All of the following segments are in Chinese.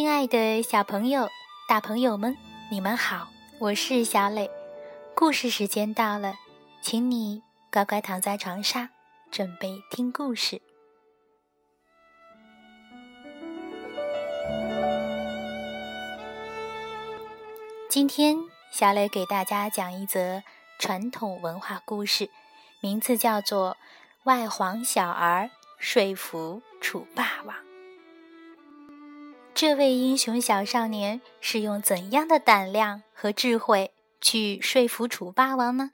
亲爱的小朋友、大朋友们，你们好，我是小磊。故事时间到了，请你乖乖躺在床上，准备听故事。今天，小磊给大家讲一则传统文化故事，名字叫做《外黄小儿说服楚霸王》。这位英雄小少年是用怎样的胆量和智慧去说服楚霸王呢？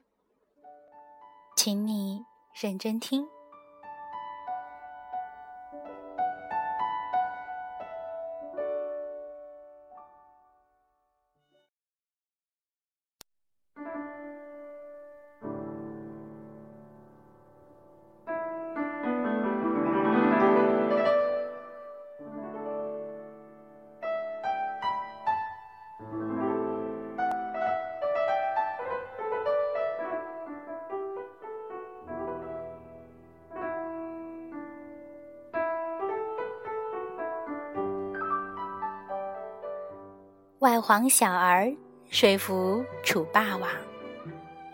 请你认真听。外黄小儿说服楚霸王，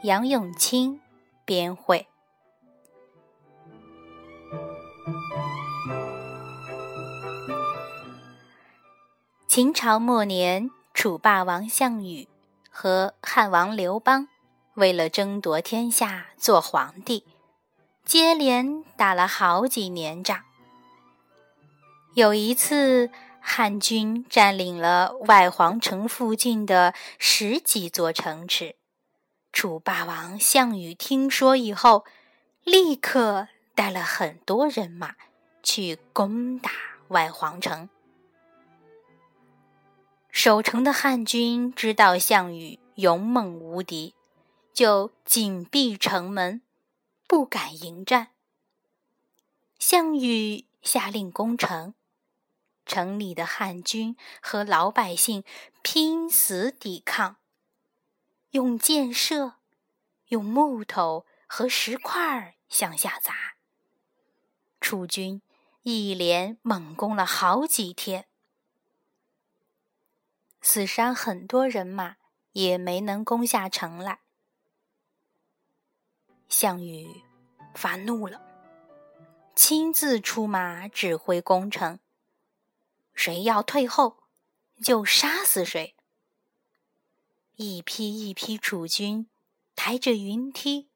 杨永清编绘。秦朝末年，楚霸王项羽和汉王刘邦为了争夺天下做皇帝，接连打了好几年仗。有一次。汉军占领了外黄城附近的十几座城池，楚霸王项羽听说以后，立刻带了很多人马去攻打外黄城。守城的汉军知道项羽勇猛无敌，就紧闭城门，不敢迎战。项羽下令攻城。城里的汉军和老百姓拼死抵抗，用箭射，用木头和石块向下砸。楚军一连猛攻了好几天，死伤很多人马，也没能攻下城来。项羽发怒了，亲自出马指挥攻城。谁要退后，就杀死谁。一批一批楚军抬着云梯，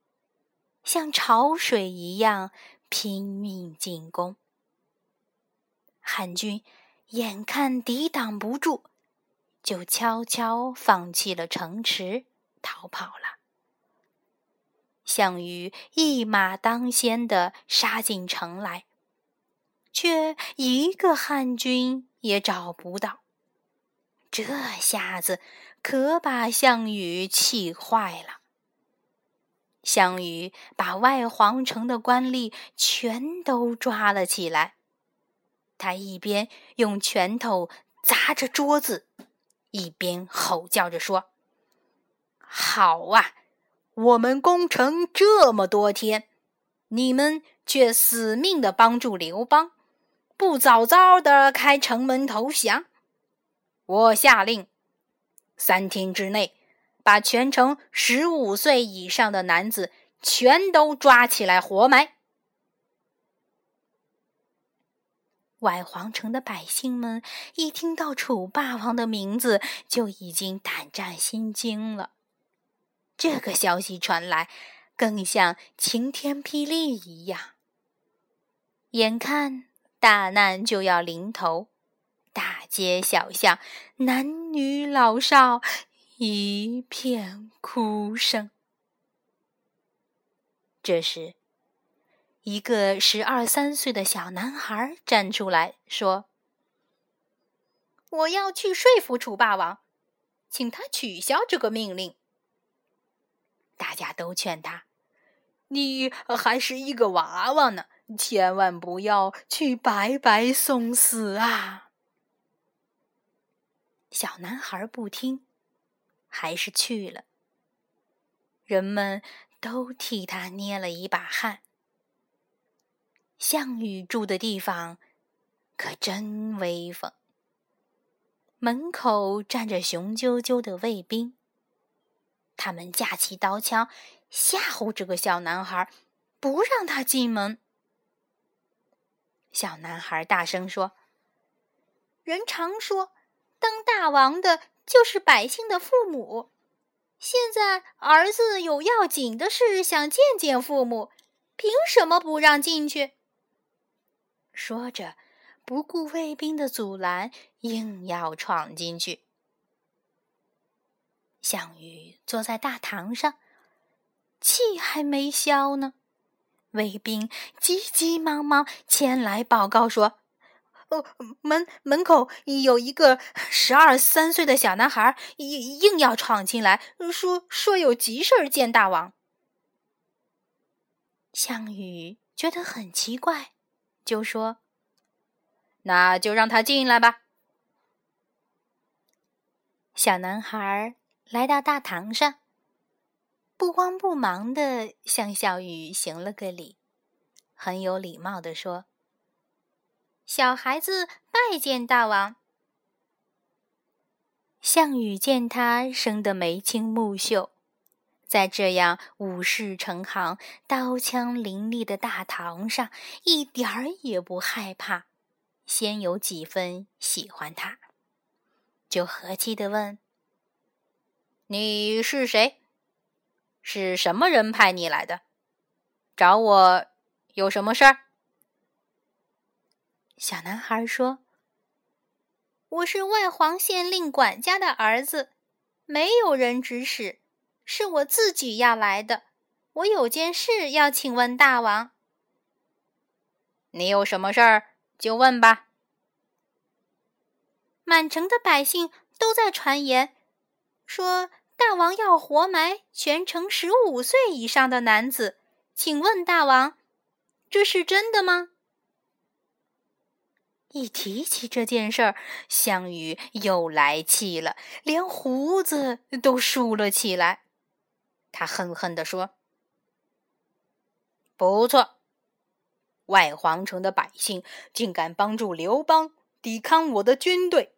像潮水一样拼命进攻。汉军眼看抵挡不住，就悄悄放弃了城池，逃跑了。项羽一马当先的杀进城来。却一个汉军也找不到，这下子可把项羽气坏了。项羽把外皇城的官吏全都抓了起来，他一边用拳头砸着桌子，一边吼叫着说：“好啊，我们攻城这么多天，你们却死命的帮助刘邦。”不早早的开城门投降，我下令，三天之内把全城十五岁以上的男子全都抓起来活埋。外皇城的百姓们一听到楚霸王的名字，就已经胆战心惊了。这个消息传来，更像晴天霹雳一样。眼看。大难就要临头，大街小巷，男女老少一片哭声。这时，一个十二三岁的小男孩站出来说：“我要去说服楚霸王，请他取消这个命令。”大家都劝他：“你还是一个娃娃呢。”千万不要去白白送死啊！小男孩不听，还是去了。人们都替他捏了一把汗。项羽住的地方可真威风，门口站着雄赳赳的卫兵，他们架起刀枪吓唬这个小男孩，不让他进门。小男孩大声说：“人常说，当大王的就是百姓的父母。现在儿子有要紧的事想见见父母，凭什么不让进去？”说着，不顾卫兵的阻拦，硬要闯进去。项羽坐在大堂上，气还没消呢。卫兵急急忙忙前来报告说：“哦，门门口有一个十二三岁的小男孩，硬硬要闯进来，说说有急事儿见大王。”项羽觉得很奇怪，就说：“那就让他进来吧。”小男孩来到大堂上。不慌不忙地向项羽行了个礼，很有礼貌地说：“小孩子拜见大王。”项羽见他生得眉清目秀，在这样武士成行、刀枪林立的大堂上，一点儿也不害怕，先有几分喜欢他，就和气地问：“你是谁？”是什么人派你来的？找我有什么事儿？小男孩说：“我是外黄县令管家的儿子，没有人指使，是我自己要来的。我有件事要请问大王。你有什么事儿就问吧。满城的百姓都在传言，说。”大王要活埋全城十五岁以上的男子，请问大王，这是真的吗？一提起这件事儿，项羽又来气了，连胡子都竖了起来。他恨恨地说：“不错，外皇城的百姓竟敢帮助刘邦抵抗我的军队。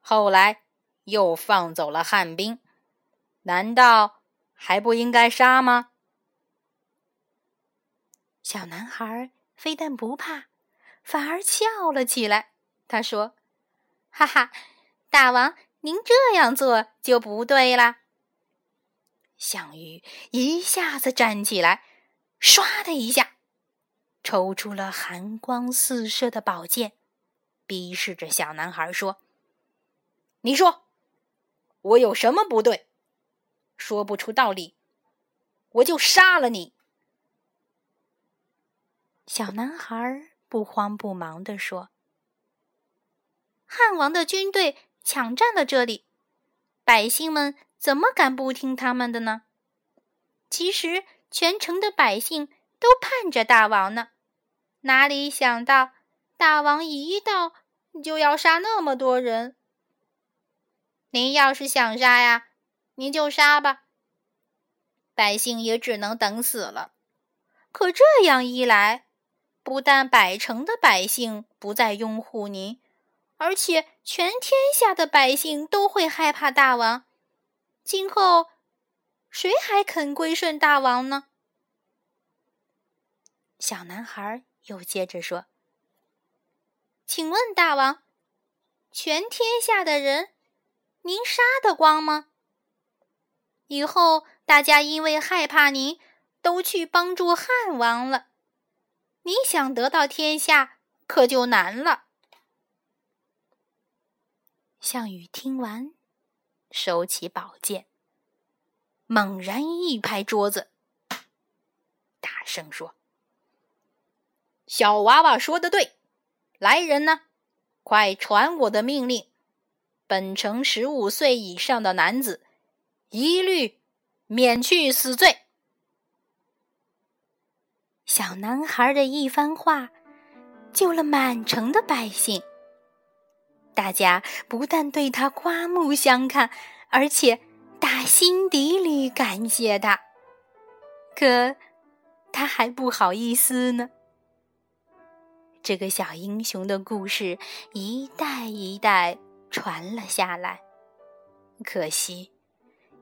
后来。”又放走了汉兵，难道还不应该杀吗？小男孩非但不怕，反而笑了起来。他说：“哈哈，大王，您这样做就不对啦。”项羽一下子站起来，唰的一下，抽出了寒光四射的宝剑，逼视着小男孩说：“你说。”我有什么不对？说不出道理，我就杀了你！小男孩不慌不忙地说：“汉王的军队抢占了这里，百姓们怎么敢不听他们的呢？其实全城的百姓都盼着大王呢，哪里想到大王一到就要杀那么多人。”您要是想杀呀，您就杀吧。百姓也只能等死了。可这样一来，不但百城的百姓不再拥护您，而且全天下的百姓都会害怕大王。今后，谁还肯归顺大王呢？小男孩又接着说：“请问大王，全天下的人？”您杀得光吗？以后大家因为害怕您，都去帮助汉王了。你想得到天下，可就难了。项羽听完，收起宝剑，猛然一拍桌子，大声说：“小娃娃说的对，来人呐，快传我的命令！”本城十五岁以上的男子，一律免去死罪。小男孩的一番话，救了满城的百姓。大家不但对他刮目相看，而且打心底里感谢他。可他还不好意思呢。这个小英雄的故事，一代一代。传了下来。可惜，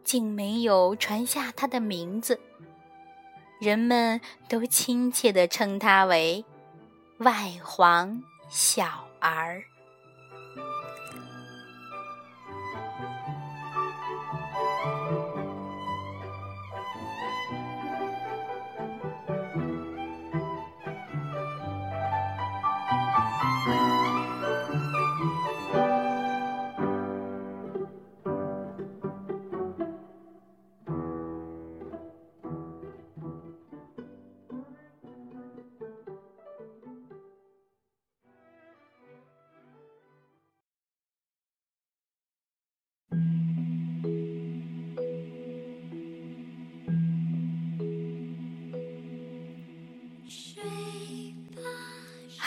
竟没有传下他的名字。人们都亲切地称他为“外皇小儿”。